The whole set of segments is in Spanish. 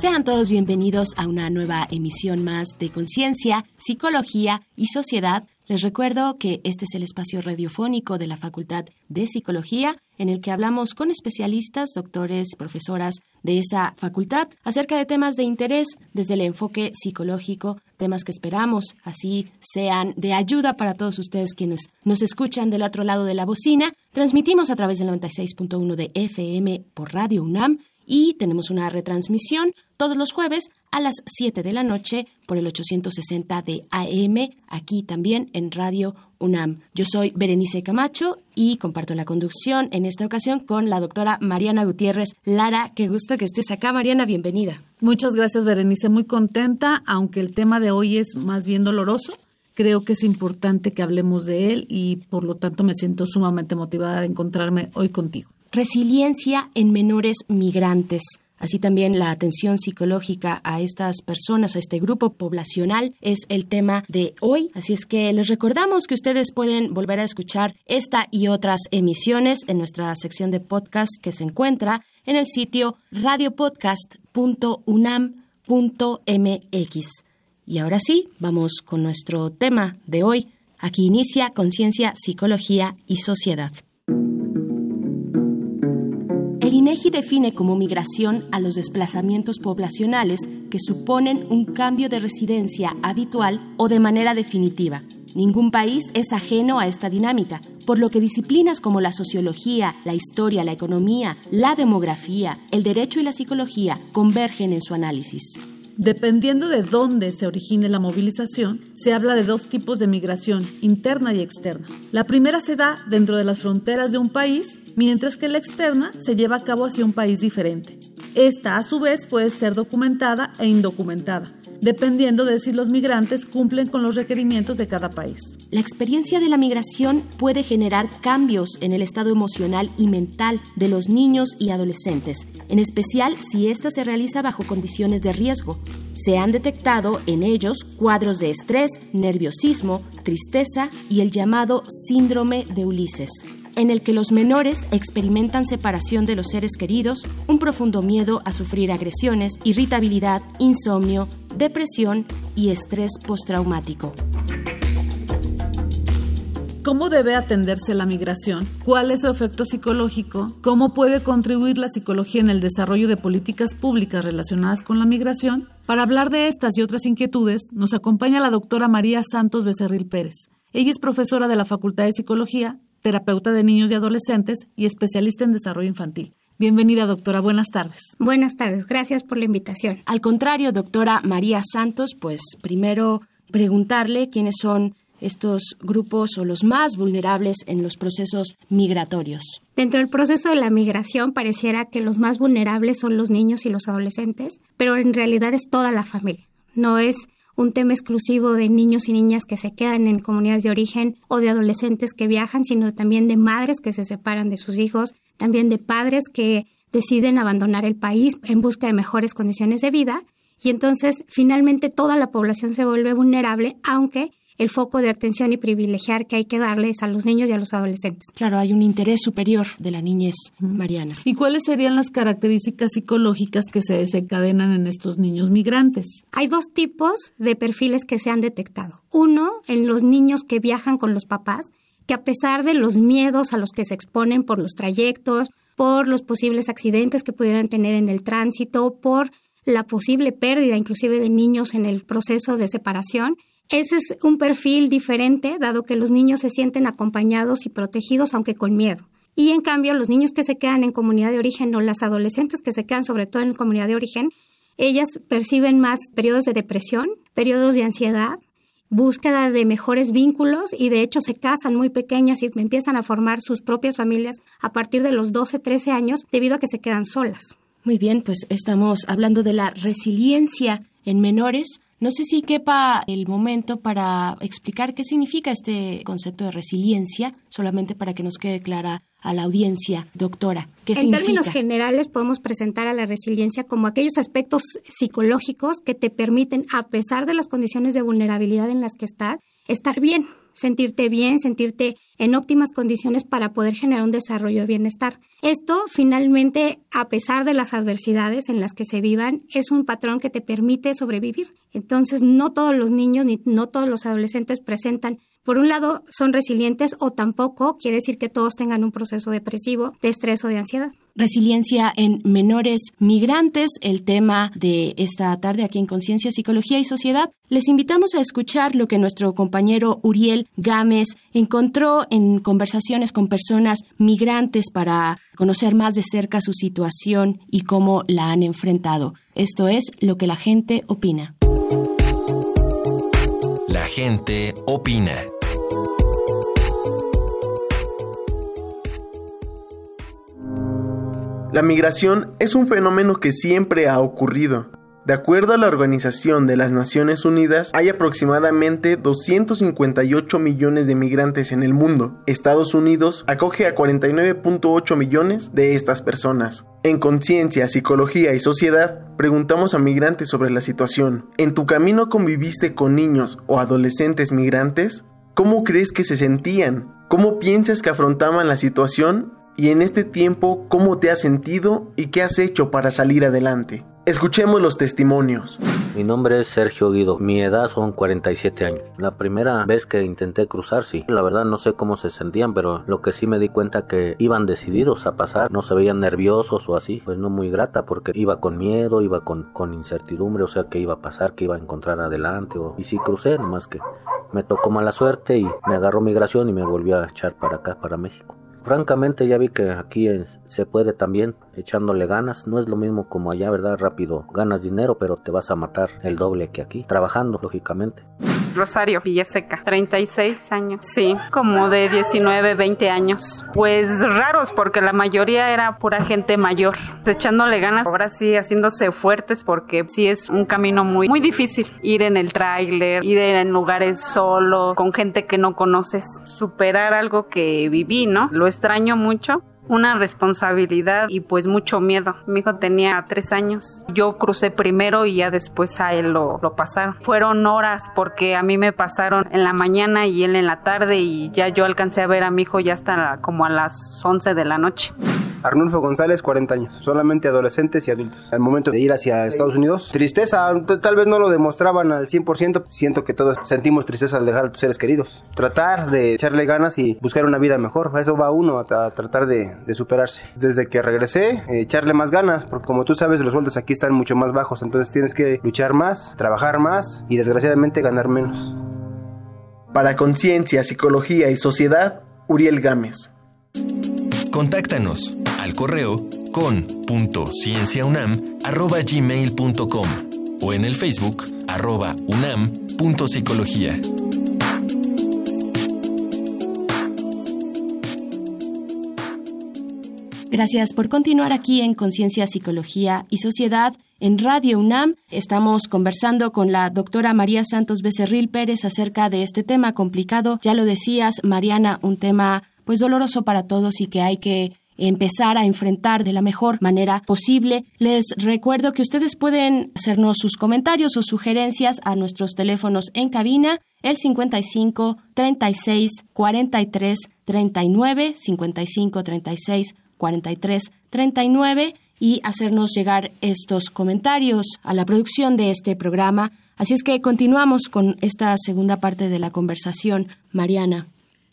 Sean todos bienvenidos a una nueva emisión más de Conciencia, Psicología y Sociedad. Les recuerdo que este es el espacio radiofónico de la Facultad de Psicología en el que hablamos con especialistas, doctores, profesoras de esa facultad acerca de temas de interés desde el enfoque psicológico, temas que esperamos así sean de ayuda para todos ustedes quienes nos escuchan del otro lado de la bocina. Transmitimos a través del 96.1 de FM por Radio UNAM y tenemos una retransmisión todos los jueves a las 7 de la noche por el 860 de AM, aquí también en Radio UNAM. Yo soy Berenice Camacho y comparto la conducción en esta ocasión con la doctora Mariana Gutiérrez Lara. Qué gusto que estés acá, Mariana, bienvenida. Muchas gracias, Berenice. Muy contenta, aunque el tema de hoy es más bien doloroso. Creo que es importante que hablemos de él y por lo tanto me siento sumamente motivada de encontrarme hoy contigo resiliencia en menores migrantes. Así también la atención psicológica a estas personas, a este grupo poblacional, es el tema de hoy. Así es que les recordamos que ustedes pueden volver a escuchar esta y otras emisiones en nuestra sección de podcast que se encuentra en el sitio radiopodcast.unam.mx. Y ahora sí, vamos con nuestro tema de hoy. Aquí inicia Conciencia, Psicología y Sociedad. INEGI define como migración a los desplazamientos poblacionales que suponen un cambio de residencia habitual o de manera definitiva. Ningún país es ajeno a esta dinámica, por lo que disciplinas como la sociología, la historia, la economía, la demografía, el derecho y la psicología convergen en su análisis. Dependiendo de dónde se origine la movilización, se habla de dos tipos de migración, interna y externa. La primera se da dentro de las fronteras de un país, mientras que la externa se lleva a cabo hacia un país diferente. Esta, a su vez, puede ser documentada e indocumentada dependiendo de si los migrantes cumplen con los requerimientos de cada país. La experiencia de la migración puede generar cambios en el estado emocional y mental de los niños y adolescentes, en especial si ésta se realiza bajo condiciones de riesgo. Se han detectado en ellos cuadros de estrés, nerviosismo, tristeza y el llamado síndrome de Ulises en el que los menores experimentan separación de los seres queridos, un profundo miedo a sufrir agresiones, irritabilidad, insomnio, depresión y estrés postraumático. ¿Cómo debe atenderse la migración? ¿Cuál es su efecto psicológico? ¿Cómo puede contribuir la psicología en el desarrollo de políticas públicas relacionadas con la migración? Para hablar de estas y otras inquietudes, nos acompaña la doctora María Santos Becerril Pérez. Ella es profesora de la Facultad de Psicología, terapeuta de niños y adolescentes y especialista en desarrollo infantil. Bienvenida, doctora. Buenas tardes. Buenas tardes. Gracias por la invitación. Al contrario, doctora María Santos, pues primero preguntarle quiénes son estos grupos o los más vulnerables en los procesos migratorios. Dentro del proceso de la migración pareciera que los más vulnerables son los niños y los adolescentes, pero en realidad es toda la familia. No es un tema exclusivo de niños y niñas que se quedan en comunidades de origen o de adolescentes que viajan, sino también de madres que se separan de sus hijos, también de padres que deciden abandonar el país en busca de mejores condiciones de vida. Y entonces finalmente toda la población se vuelve vulnerable, aunque el foco de atención y privilegiar que hay que darles a los niños y a los adolescentes. Claro, hay un interés superior de la niñez, Mariana. ¿Y cuáles serían las características psicológicas que se desencadenan en estos niños migrantes? Hay dos tipos de perfiles que se han detectado. Uno, en los niños que viajan con los papás, que a pesar de los miedos a los que se exponen por los trayectos, por los posibles accidentes que pudieran tener en el tránsito, por la posible pérdida inclusive de niños en el proceso de separación, ese es un perfil diferente, dado que los niños se sienten acompañados y protegidos, aunque con miedo. Y en cambio, los niños que se quedan en comunidad de origen o las adolescentes que se quedan sobre todo en comunidad de origen, ellas perciben más periodos de depresión, periodos de ansiedad, búsqueda de mejores vínculos y de hecho se casan muy pequeñas y empiezan a formar sus propias familias a partir de los 12, 13 años debido a que se quedan solas. Muy bien, pues estamos hablando de la resiliencia en menores. No sé si quepa el momento para explicar qué significa este concepto de resiliencia, solamente para que nos quede clara a la audiencia, doctora. ¿Qué en términos generales podemos presentar a la resiliencia como aquellos aspectos psicológicos que te permiten, a pesar de las condiciones de vulnerabilidad en las que estás, estar bien, sentirte bien, sentirte en óptimas condiciones para poder generar un desarrollo de bienestar. Esto, finalmente, a pesar de las adversidades en las que se vivan, es un patrón que te permite sobrevivir. Entonces, no todos los niños ni no todos los adolescentes presentan por un lado, son resilientes o tampoco quiere decir que todos tengan un proceso depresivo, de estrés o de ansiedad. Resiliencia en menores migrantes, el tema de esta tarde aquí en Conciencia, Psicología y Sociedad. Les invitamos a escuchar lo que nuestro compañero Uriel Gámez encontró en conversaciones con personas migrantes para conocer más de cerca su situación y cómo la han enfrentado. Esto es lo que la gente opina. La gente opina. La migración es un fenómeno que siempre ha ocurrido. De acuerdo a la Organización de las Naciones Unidas, hay aproximadamente 258 millones de migrantes en el mundo. Estados Unidos acoge a 49.8 millones de estas personas. En Conciencia, Psicología y Sociedad, preguntamos a migrantes sobre la situación. ¿En tu camino conviviste con niños o adolescentes migrantes? ¿Cómo crees que se sentían? ¿Cómo piensas que afrontaban la situación? Y en este tiempo cómo te has sentido y qué has hecho para salir adelante. Escuchemos los testimonios. Mi nombre es Sergio Guido. Mi edad son 47 años. La primera vez que intenté cruzar, sí. La verdad no sé cómo se sentían, pero lo que sí me di cuenta que iban decididos a pasar. No se veían nerviosos o así. Pues no muy grata porque iba con miedo, iba con, incertidumbre, o sea que iba a pasar, que iba a encontrar adelante. O... Y sí crucé, nomás que me tocó mala suerte y me agarró migración y me volvió a echar para acá, para México. Francamente ya vi que aquí se puede también echándole ganas. No es lo mismo como allá, ¿verdad? Rápido ganas dinero, pero te vas a matar el doble que aquí, trabajando, lógicamente. Rosario Villaseca, 36 años. Sí, como de 19, 20 años. Pues raros porque la mayoría era pura gente mayor, echándole ganas, ahora sí haciéndose fuertes porque sí es un camino muy muy difícil ir en el tráiler, ir en lugares solos, con gente que no conoces, superar algo que viví, ¿no? Lo extraño mucho una responsabilidad y pues mucho miedo. Mi hijo tenía tres años. Yo crucé primero y ya después a él lo, lo, pasaron. Fueron horas porque a mí me pasaron en la mañana y él en la tarde y ya yo alcancé a ver a mi hijo ya hasta como a las 11 de la noche. Arnulfo González, 40 años, solamente adolescentes y adultos. Al momento de ir hacia Estados Unidos, tristeza, tal vez no lo demostraban al 100%, siento que todos sentimos tristeza al dejar a tus seres queridos. Tratar de echarle ganas y buscar una vida mejor, a eso va uno, a, tratar de, superarse. Desde que regresé, eh, echarle más ganas, porque como tú sabes, los sueldos aquí están mucho más bajos, entonces tienes que luchar más, trabajar más y desgraciadamente ganar menos. Para Conciencia, Psicología y Sociedad, Uriel Gámez. Contáctanos al correo con.cienciaunam.gmail.com o en el Facebook arroba unam.psicología. Gracias por continuar aquí en Conciencia, Psicología y Sociedad. En Radio UNAM estamos conversando con la doctora María Santos Becerril Pérez acerca de este tema complicado. Ya lo decías, Mariana, un tema pues doloroso para todos y que hay que empezar a enfrentar de la mejor manera posible. Les recuerdo que ustedes pueden hacernos sus comentarios o sugerencias a nuestros teléfonos en cabina, el 55 36 43 39, 55 36 43 39 y hacernos llegar estos comentarios a la producción de este programa. Así es que continuamos con esta segunda parte de la conversación, Mariana.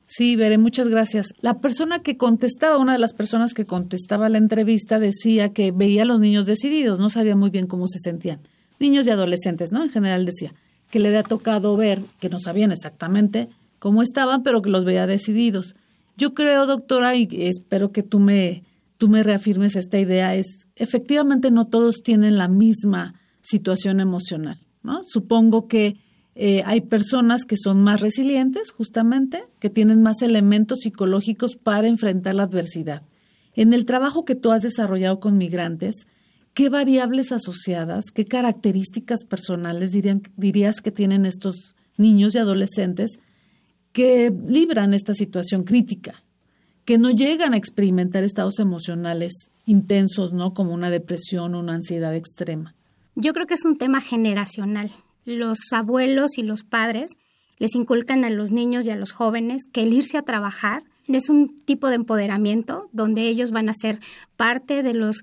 Sí, Veré, muchas gracias. La persona que contestaba, una de las personas que contestaba la entrevista, decía que veía a los niños decididos, no sabía muy bien cómo se sentían. Niños y adolescentes, ¿no? En general decía que le había tocado ver, que no sabían exactamente cómo estaban, pero que los veía decididos. Yo creo, doctora, y espero que tú me, tú me reafirmes esta idea, es efectivamente no todos tienen la misma situación emocional, ¿no? Supongo que eh, hay personas que son más resilientes, justamente, que tienen más elementos psicológicos para enfrentar la adversidad. En el trabajo que tú has desarrollado con migrantes, ¿qué variables asociadas, qué características personales dirías que tienen estos niños y adolescentes que libran esta situación crítica, que no llegan a experimentar estados emocionales intensos, ¿no? Como una depresión o una ansiedad extrema. Yo creo que es un tema generacional. Los abuelos y los padres les inculcan a los niños y a los jóvenes que el irse a trabajar es un tipo de empoderamiento donde ellos van a ser parte de los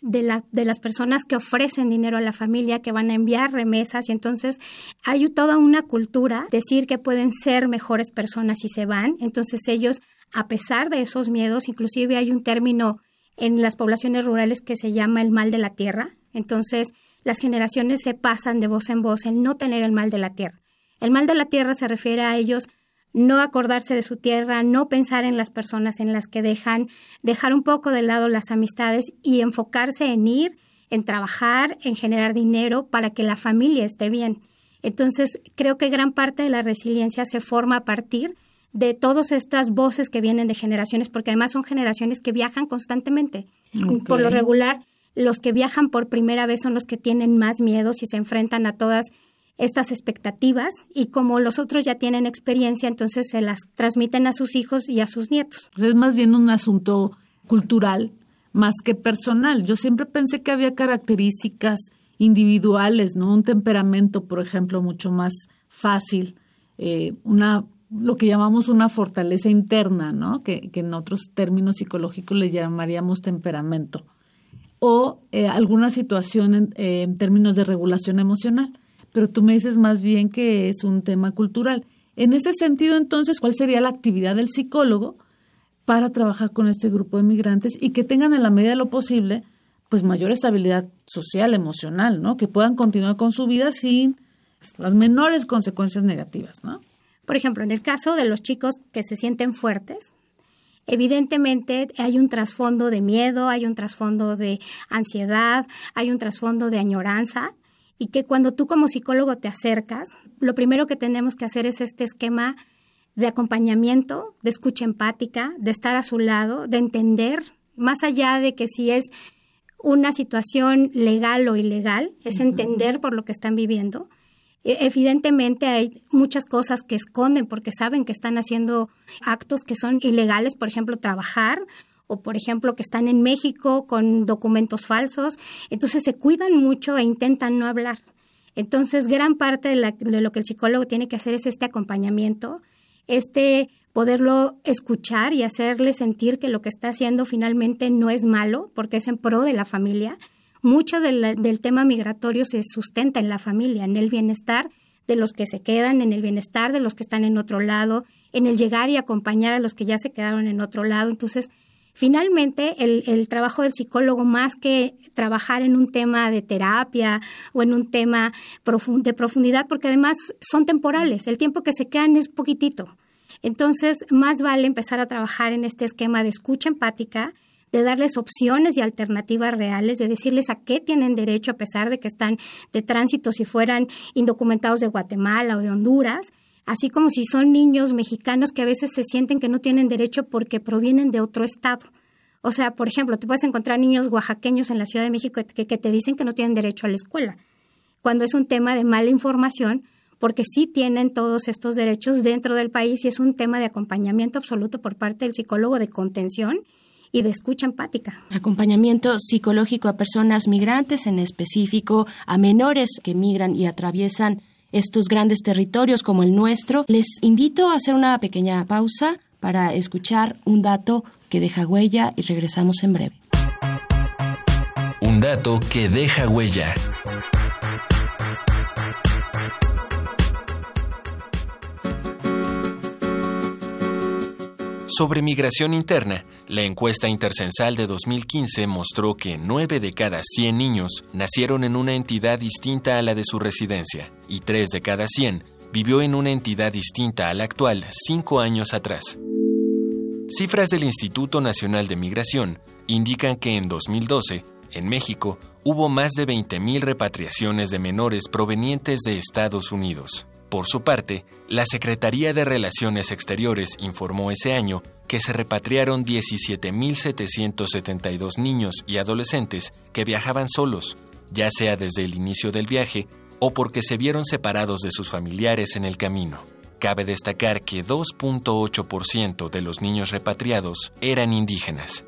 de, la, de las personas que ofrecen dinero a la familia, que van a enviar remesas. Y entonces hay toda una cultura, decir que pueden ser mejores personas si se van, entonces ellos, a pesar de esos miedos, inclusive hay un término en las poblaciones rurales que se llama el mal de la tierra, entonces las generaciones se pasan de voz en voz en no tener el mal de la tierra. El mal de la tierra se refiere a ellos no acordarse de su tierra, no pensar en las personas en las que dejan, dejar un poco de lado las amistades y enfocarse en ir, en trabajar, en generar dinero para que la familia esté bien. Entonces, creo que gran parte de la resiliencia se forma a partir de todas estas voces que vienen de generaciones, porque además son generaciones que viajan constantemente. Por lo regular, los que viajan por primera vez son los que tienen más miedos y se enfrentan a todas estas expectativas y como los otros ya tienen experiencia, entonces se las transmiten a sus hijos y a sus nietos. Es más bien un asunto cultural más que personal. Yo siempre pensé que había características individuales, ¿no? Un temperamento, por ejemplo, mucho más fácil, eh, una lo que llamamos una fortaleza interna, ¿no? Que, en otros términos psicológicos le llamaríamos temperamento. O eh, alguna situación eh, en términos de regulación emocional pero tú me dices más bien que es un tema cultural. En ese sentido, entonces, ¿cuál sería la actividad del psicólogo para trabajar con este grupo de migrantes y que tengan en la medida de lo posible, pues mayor estabilidad social, emocional, ¿no? Que puedan continuar con su vida sin las menores consecuencias negativas, ¿no? Por ejemplo, en el caso de los chicos que se sienten fuertes, evidentemente hay un trasfondo de miedo, hay un trasfondo de ansiedad, hay un trasfondo de añoranza y que cuando tú como psicólogo te acercas, lo primero que tenemos que hacer es este esquema de acompañamiento, de escucha empática, de estar a su lado, de entender, más allá de que si es una situación legal o ilegal, es entender por lo que están viviendo. E, evidentemente hay muchas cosas que esconden porque saben que están haciendo actos que son ilegales, por ejemplo, trabajar o por ejemplo que están en México con documentos falsos, entonces se cuidan mucho e intentan no hablar. Entonces, gran parte de, lo que el psicólogo tiene que hacer es este acompañamiento, este poderlo escuchar y hacerle sentir que lo que está haciendo finalmente no es malo, porque es en pro de la familia. Mucho del, del tema migratorio se sustenta en la familia, en el bienestar de los que se quedan, en el bienestar de los que están en otro lado, en el llegar y acompañar a los que ya se quedaron en otro lado. Entonces, Finalmente, el, trabajo del psicólogo, más que trabajar en un tema de terapia o en un tema de profundidad, porque además son temporales, el tiempo que se quedan es poquitito. Entonces, más vale empezar a trabajar en este esquema de escucha empática, de darles opciones y alternativas reales, de decirles a qué tienen derecho a pesar de que están de tránsito si fueran indocumentados de Guatemala o de Honduras, así como si son niños mexicanos que a veces se sienten que no tienen derecho porque provienen de otro estado. O sea, por ejemplo, te puedes encontrar niños oaxaqueños en la Ciudad de México que, te dicen que no tienen derecho a la escuela, cuando es un tema de mala información, porque sí tienen todos estos derechos dentro del país y es un tema de acompañamiento absoluto por parte del psicólogo de contención y de escucha empática. Acompañamiento psicológico a personas migrantes, en específico a menores que migran y atraviesan estos grandes territorios como el nuestro. Les invito a hacer una pequeña pausa para escuchar un dato que deja huella y regresamos en breve. Un dato que deja huella. Sobre migración interna, la encuesta intercensal de 2015 mostró que 9 de cada 100 niños nacieron en una entidad distinta a la de su residencia y 3 de cada 100 vivió en una entidad distinta a la actual 5 años atrás. Cifras del Instituto Nacional de Migración indican que en 2012, en México, hubo más de 20.000 repatriaciones de menores provenientes de Estados Unidos. Por su parte, la Secretaría de Relaciones Exteriores informó ese año que se repatriaron 17.772 niños y adolescentes que viajaban solos, ya sea desde el inicio del viaje o porque se vieron separados de sus familiares en el camino. Cabe destacar que 2.8% de los niños repatriados eran indígenas.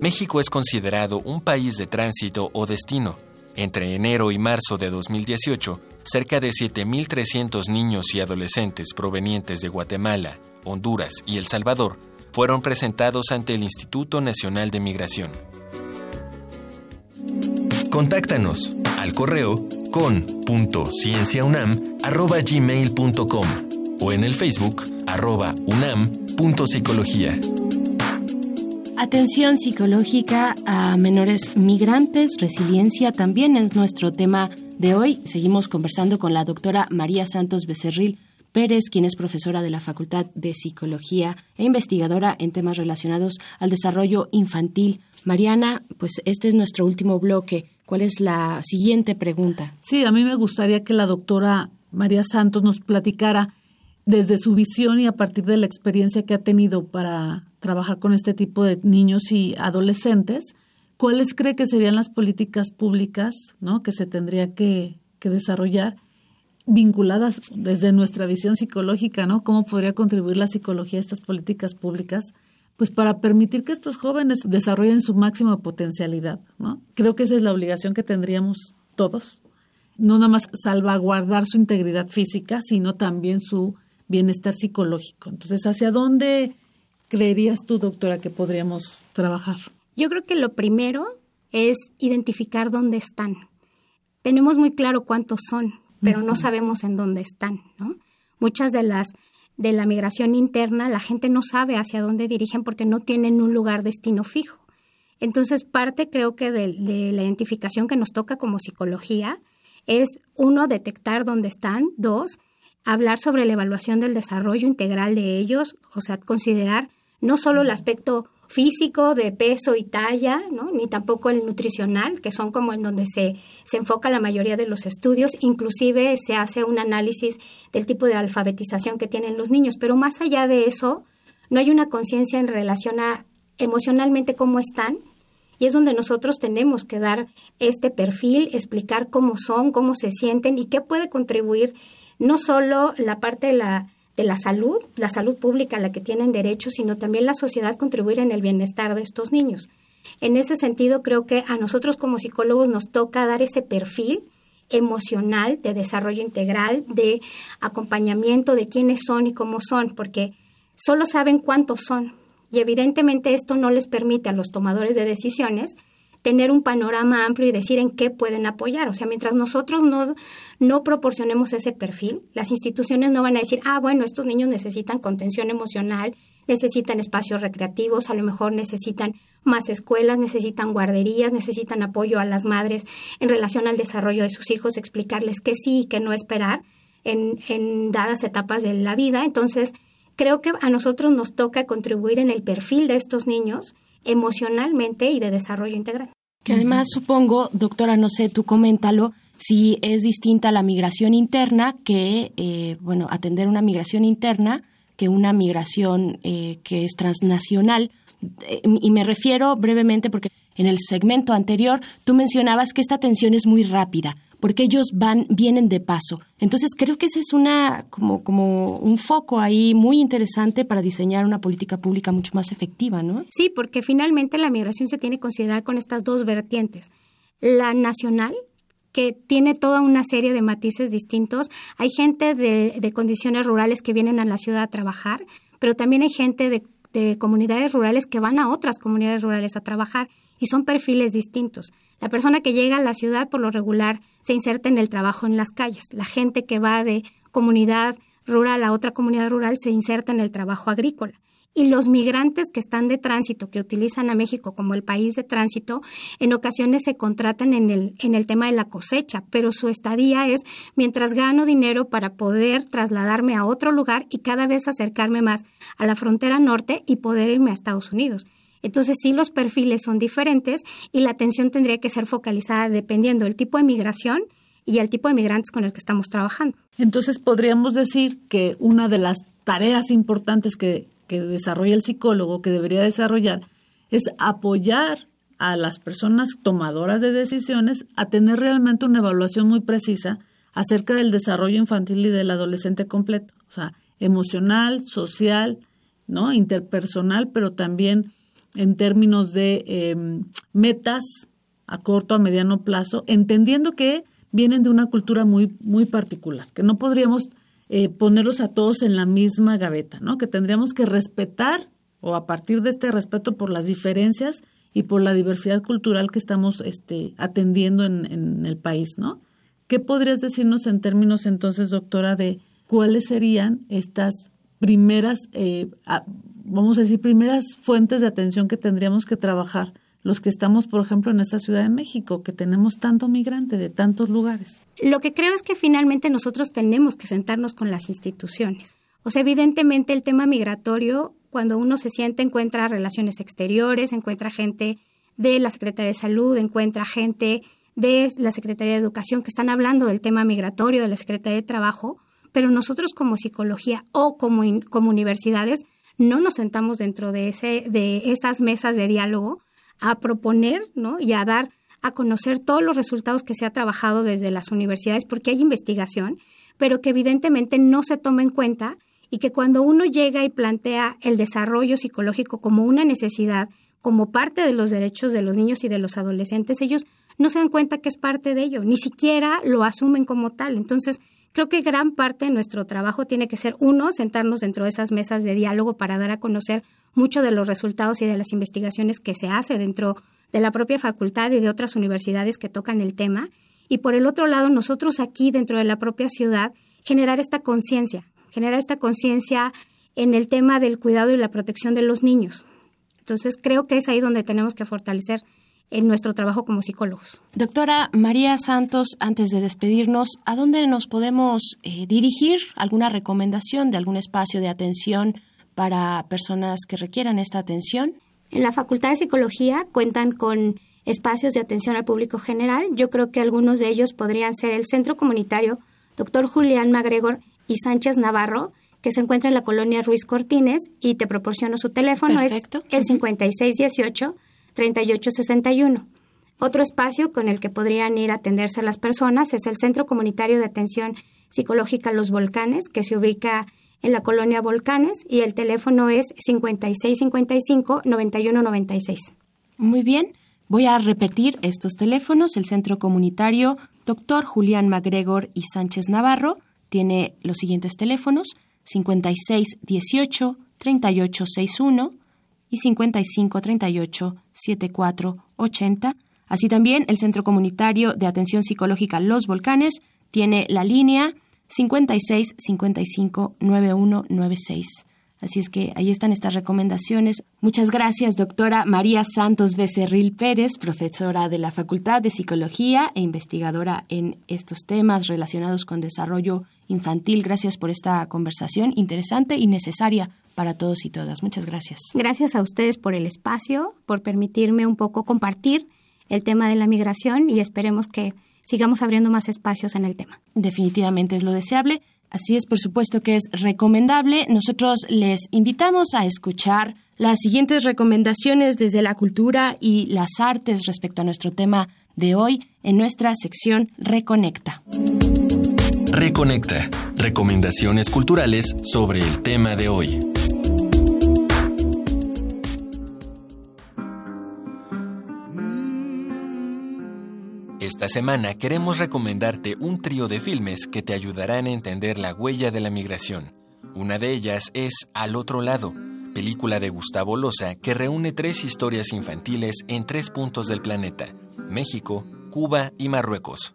México es considerado un país de tránsito o destino. Entre enero y marzo de 2018, cerca de 7.300 niños y adolescentes provenientes de Guatemala, Honduras y El Salvador fueron presentados ante el Instituto Nacional de Migración. Contáctanos al correo con.cienciaunam.gmail.com o en el Facebook arroba unam.psicología. Atención psicológica a menores migrantes, resiliencia también es nuestro tema de hoy. Seguimos conversando con la doctora María Santos Becerril Pérez, quien es profesora de la Facultad de Psicología e investigadora en temas relacionados al desarrollo infantil. Mariana, pues este es nuestro último bloque. ¿Cuál es la siguiente pregunta? Sí, a mí me gustaría que la doctora María Santos nos platicara desde su visión y a partir de la experiencia que ha tenido para trabajar con este tipo de niños y adolescentes, ¿cuáles cree que serían las políticas públicas ¿no? que se tendría que, que desarrollar vinculadas desde nuestra visión psicológica, ¿no? ¿Cómo podría contribuir la psicología a estas políticas públicas pues para permitir que estos jóvenes desarrollen su máxima potencialidad, ¿no? Creo que esa es la obligación que tendríamos todos, no nada más salvaguardar su integridad física, sino también su bienestar psicológico. Entonces, ¿hacia dónde creerías tú, doctora, que podríamos trabajar? Yo creo que lo primero es identificar dónde están. Tenemos muy claro cuántos son, pero no sabemos en dónde están, ¿no? Muchas de las de la migración interna, la gente no sabe hacia dónde dirigen porque no tienen un lugar destino fijo. Entonces, parte creo que de, la identificación que nos toca como psicología es, uno, detectar dónde están, dos, hablar sobre la evaluación del desarrollo integral de ellos, o sea, considerar no solo el aspecto físico, de peso y talla, ¿no? ni tampoco el nutricional, que son como en donde se, se enfoca la mayoría de los estudios. Inclusive se hace un análisis del tipo de alfabetización que tienen los niños. Pero más allá de eso, no hay una conciencia en relación a emocionalmente cómo están. Y es donde nosotros tenemos que dar este perfil, explicar cómo son, cómo se sienten y qué puede contribuir no solo la parte de la de la salud, la salud pública a la que tienen derecho, sino también la sociedad contribuir en el bienestar de estos niños. En ese sentido, creo que a nosotros como psicólogos nos toca dar ese perfil emocional de desarrollo integral, de acompañamiento de quiénes son y cómo son, porque solo saben cuántos son. Y evidentemente esto no les permite a los tomadores de decisiones tener un panorama amplio y decir en qué pueden apoyar. O sea, mientras nosotros no, no proporcionemos ese perfil, las instituciones no van a decir, ah, bueno, estos niños necesitan contención emocional, necesitan espacios recreativos, a lo mejor necesitan más escuelas, necesitan guarderías, necesitan apoyo a las madres en relación al desarrollo de sus hijos, explicarles qué sí y qué no esperar en, en dadas etapas de la vida. Entonces, creo que a nosotros nos toca contribuir en el perfil de estos niños emocionalmente y de desarrollo integral. Que además supongo, doctora, no sé, tú coméntalo, si es distinta la migración interna que, eh, bueno, atender una migración interna que una migración eh, que es transnacional. Eh, y me refiero brevemente porque en el segmento anterior tú mencionabas que esta atención es muy rápida porque ellos van, vienen de paso. Entonces creo que ese es una, como, como un foco ahí muy interesante para diseñar una política pública mucho más efectiva, ¿no? Sí, porque finalmente la migración se tiene que considerar con estas dos vertientes. La nacional, que tiene toda una serie de matices distintos. Hay gente de, de condiciones rurales que vienen a la ciudad a trabajar, pero también hay gente de, de comunidades rurales que van a otras comunidades rurales a trabajar y son perfiles distintos. La persona que llega a la ciudad por lo regular se inserta en el trabajo en las calles. La gente que va de comunidad rural a otra comunidad rural se inserta en el trabajo agrícola. Y los migrantes que están de tránsito, que utilizan a México como el país de tránsito, en ocasiones se contratan en el, tema de la cosecha, pero su estadía es mientras gano dinero para poder trasladarme a otro lugar y cada vez acercarme más a la frontera norte y poder irme a Estados Unidos. Entonces sí los perfiles son diferentes y la atención tendría que ser focalizada dependiendo del tipo de migración y al tipo de migrantes con el que estamos trabajando. Entonces podríamos decir que una de las tareas importantes que, que desarrolla el psicólogo, que debería desarrollar, es apoyar a las personas tomadoras de decisiones a tener realmente una evaluación muy precisa acerca del desarrollo infantil y del adolescente completo, o sea, emocional, social, ¿no? interpersonal, pero también en términos de em, metas a corto, a mediano plazo, entendiendo que vienen de una cultura muy, muy particular, que no podríamos eh, ponerlos a todos en la misma gaveta, ¿no? Que tendríamos que respetar o a partir de este respeto por las diferencias y por la diversidad cultural que estamos este, atendiendo en, en el país, ¿no? ¿Qué podrías decirnos en términos entonces, doctora, de cuáles serían estas primeras, eh, vamos a decir, primeras fuentes de atención que tendríamos que trabajar los que estamos, por ejemplo, en esta Ciudad de México, que tenemos tanto migrante de tantos lugares. Lo que creo es que finalmente nosotros tenemos que sentarnos con las instituciones. O sea, evidentemente el tema migratorio, cuando uno se siente, encuentra relaciones exteriores, encuentra gente de la Secretaría de Salud, encuentra gente de la Secretaría de Educación que están hablando del tema migratorio, de la Secretaría de Trabajo, pero nosotros como psicología o como, como universidades no nos sentamos dentro de, ese, de esas mesas de diálogo a proponer ¿no? y a dar a conocer todos los resultados que se ha trabajado desde las universidades, porque hay investigación, pero que evidentemente no se toma en cuenta y que cuando uno llega y plantea el desarrollo psicológico como una necesidad, como parte de los derechos de los niños y de los adolescentes, ellos no se dan cuenta que es parte de ello, ni siquiera lo asumen como tal. Entonces, creo que gran parte de nuestro trabajo tiene que ser, uno, sentarnos dentro de esas mesas de diálogo para dar a conocer mucho de los resultados y de las investigaciones que se hace dentro de la propia facultad y de otras universidades que tocan el tema. Y por el otro lado, nosotros aquí dentro de la propia ciudad, generar esta conciencia, generar esta conciencia en el tema del cuidado y la protección de los niños. Entonces, creo que es ahí donde tenemos que fortalecer en nuestro trabajo como psicólogos. Doctora María Santos, antes de despedirnos, ¿a dónde nos podemos eh, dirigir? ¿Alguna recomendación de algún espacio de atención para personas que requieran esta atención? En la Facultad de Psicología cuentan con espacios de atención al público general. Yo creo que algunos de ellos podrían ser el Centro Comunitario Dr. Julián Magregor y Sánchez Navarro, que se encuentra en la colonia Ruiz Cortines y te proporciono su teléfono, Perfecto. es el 5618-3861. Otro espacio con el que podrían ir a atenderse las personas es el Centro Comunitario de Atención Psicológica Los Volcanes, que se ubica en la colonia Volcanes y el teléfono es 5655-9196. Muy bien, voy a repetir estos teléfonos. El Centro Comunitario Dr. Julián MacGregor y Sánchez Navarro tiene los siguientes teléfonos 5618-3861 y 5538-7480. Así también el Centro Comunitario de Atención Psicológica Los Volcanes tiene la línea 56 55 9196. Así es que ahí están estas recomendaciones. Muchas gracias, doctora María Santos Becerril Pérez, profesora de la Facultad de Psicología e investigadora en estos temas relacionados con desarrollo infantil. Gracias por esta conversación interesante y necesaria para todos y todas. Muchas gracias. Gracias a ustedes por el espacio, por permitirme un poco compartir el tema de la migración y esperemos que sigamos abriendo más espacios en el tema. Definitivamente es lo deseable. Así es, por supuesto que es recomendable. Nosotros les invitamos a escuchar las siguientes recomendaciones desde la cultura y las artes respecto a nuestro tema de hoy en nuestra sección Reconecta. Reconecta. Recomendaciones culturales sobre el tema de hoy. Esta semana queremos recomendarte un trío de filmes que te ayudarán a entender la huella de la migración. Una de ellas es Al otro lado, película de Gustavo Loza que reúne tres historias infantiles en tres puntos del planeta, México, Cuba y Marruecos.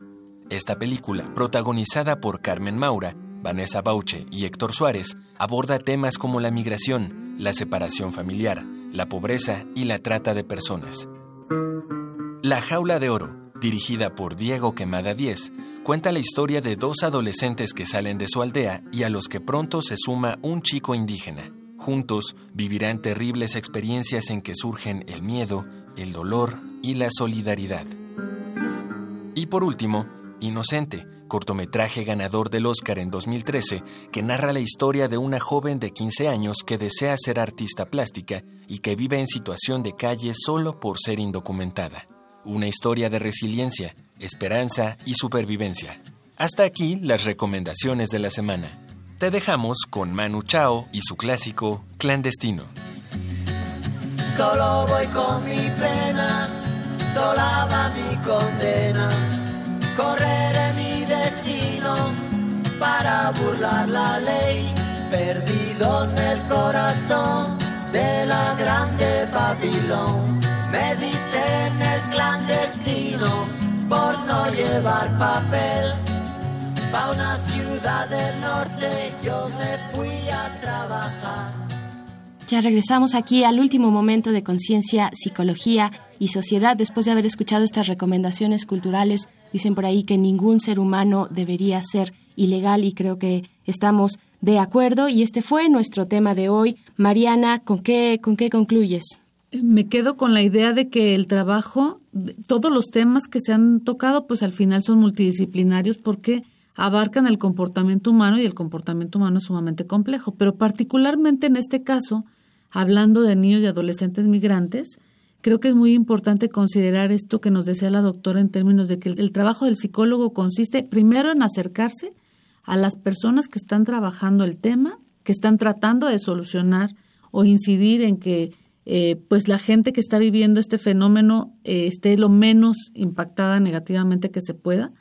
Esta película, protagonizada por Carmen Maura, Vanessa Bauche y Héctor Suárez, aborda temas como la migración, la separación familiar, la pobreza y la trata de personas. La jaula de oro, dirigida por Diego Quemada 10, cuenta la historia de dos adolescentes que salen de su aldea y a los que pronto se suma un chico indígena. Juntos vivirán terribles experiencias en que surgen el miedo, el dolor y la solidaridad. Y por último, Inocente, cortometraje ganador del Oscar en 2013, que narra la historia de una joven de 15 años que desea ser artista plástica y que vive en situación de calle solo por ser indocumentada. Una historia de resiliencia, esperanza y supervivencia. Hasta aquí las recomendaciones de la semana. Te dejamos con Manu Chao y su clásico Clandestino. Solo voy con mi pena, sola va mi condena. Correré mi destino para burlar la ley, perdido en el corazón de la grande Babilón. Me dicen el clandestino por no llevar papel. Pa' una ciudad del norte yo me fui a trabajar. Ya regresamos aquí al último momento de conciencia, psicología y sociedad después de haber escuchado estas recomendaciones culturales. Dicen por ahí que ningún ser humano debería ser ilegal y creo que estamos de acuerdo y este fue nuestro tema de hoy. Mariana, ¿con qué, con qué concluyes? Me quedo con la idea de que el trabajo, todos los temas que se han tocado, pues al final son multidisciplinarios porque abarcan el comportamiento humano y el comportamiento humano es sumamente complejo. Pero particularmente en este caso, hablando de niños y adolescentes migrantes, creo que es muy importante considerar esto que nos decía la doctora en términos de que el, trabajo del psicólogo consiste primero en acercarse a las personas que están trabajando el tema, que están tratando de solucionar o incidir en que eh, pues la gente que está viviendo este fenómeno eh, esté lo menos impactada negativamente que se pueda.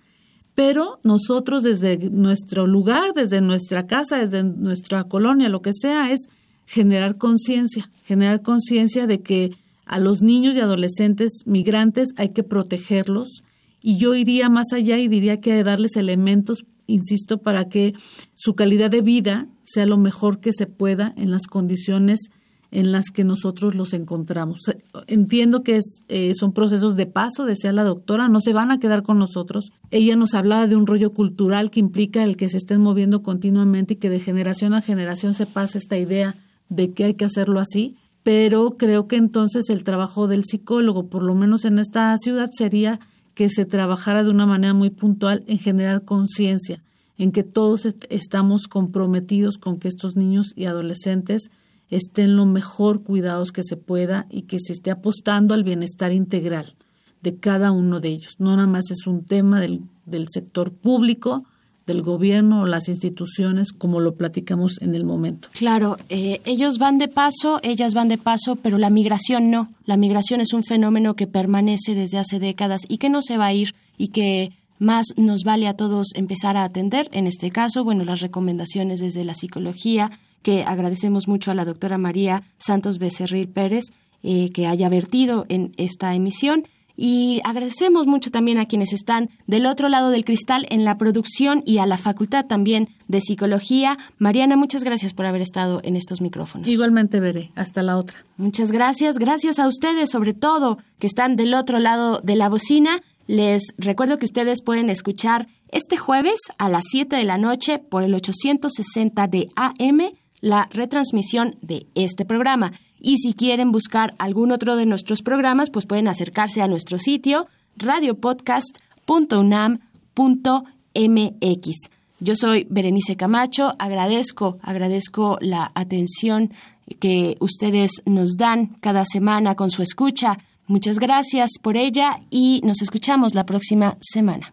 Pero nosotros desde nuestro lugar, desde nuestra casa, desde nuestra colonia, lo que sea, es generar conciencia, generar conciencia de que a los niños y adolescentes migrantes hay que protegerlos y yo iría más allá y diría que que darles elementos, insisto, para que su calidad de vida sea lo mejor que se pueda en las condiciones en las que nosotros los encontramos. Entiendo que es, eh, son procesos de paso, decía la doctora, no se van a quedar con nosotros. Ella nos hablaba de un rollo cultural que implica el que se estén moviendo continuamente y que de generación a generación se pase esta idea de que hay que hacerlo así, pero creo que entonces el trabajo del psicólogo, por lo menos en esta ciudad, sería que se trabajara de una manera muy puntual en generar conciencia, en que todos estamos comprometidos con que estos niños y adolescentes estén lo mejor cuidados que se pueda y que se esté apostando al bienestar integral de cada uno de ellos. No nada más es un tema del, del sector público, del gobierno o las instituciones, como lo platicamos en el momento. Claro, eh, ellos van de paso, ellas van de paso, pero la migración no. La migración es un fenómeno que permanece desde hace décadas y que no se va a ir y que más nos vale a todos empezar a atender. En este caso, bueno, las recomendaciones desde la psicología, que agradecemos mucho a la doctora María Santos Becerril Pérez eh, que haya vertido en esta emisión. Y agradecemos mucho también a quienes están del otro lado del cristal en la producción y a la Facultad también de Psicología. Mariana, muchas gracias por haber estado en estos micrófonos. Igualmente, veré. Hasta la otra. Muchas gracias. Gracias a ustedes, sobre todo, que están del otro lado de la bocina. Les recuerdo que ustedes pueden escuchar este jueves a las 7 de la noche por el 860 de AM la retransmisión de este programa. Y si quieren buscar algún otro de nuestros programas, pues pueden acercarse a nuestro sitio radiopodcast.unam.mx. Yo soy Berenice Camacho, agradezco, agradezco la atención que ustedes nos dan cada semana con su escucha. Muchas gracias por ella y nos escuchamos la próxima semana.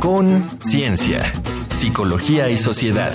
Con Ciencia, Psicología y Sociedad.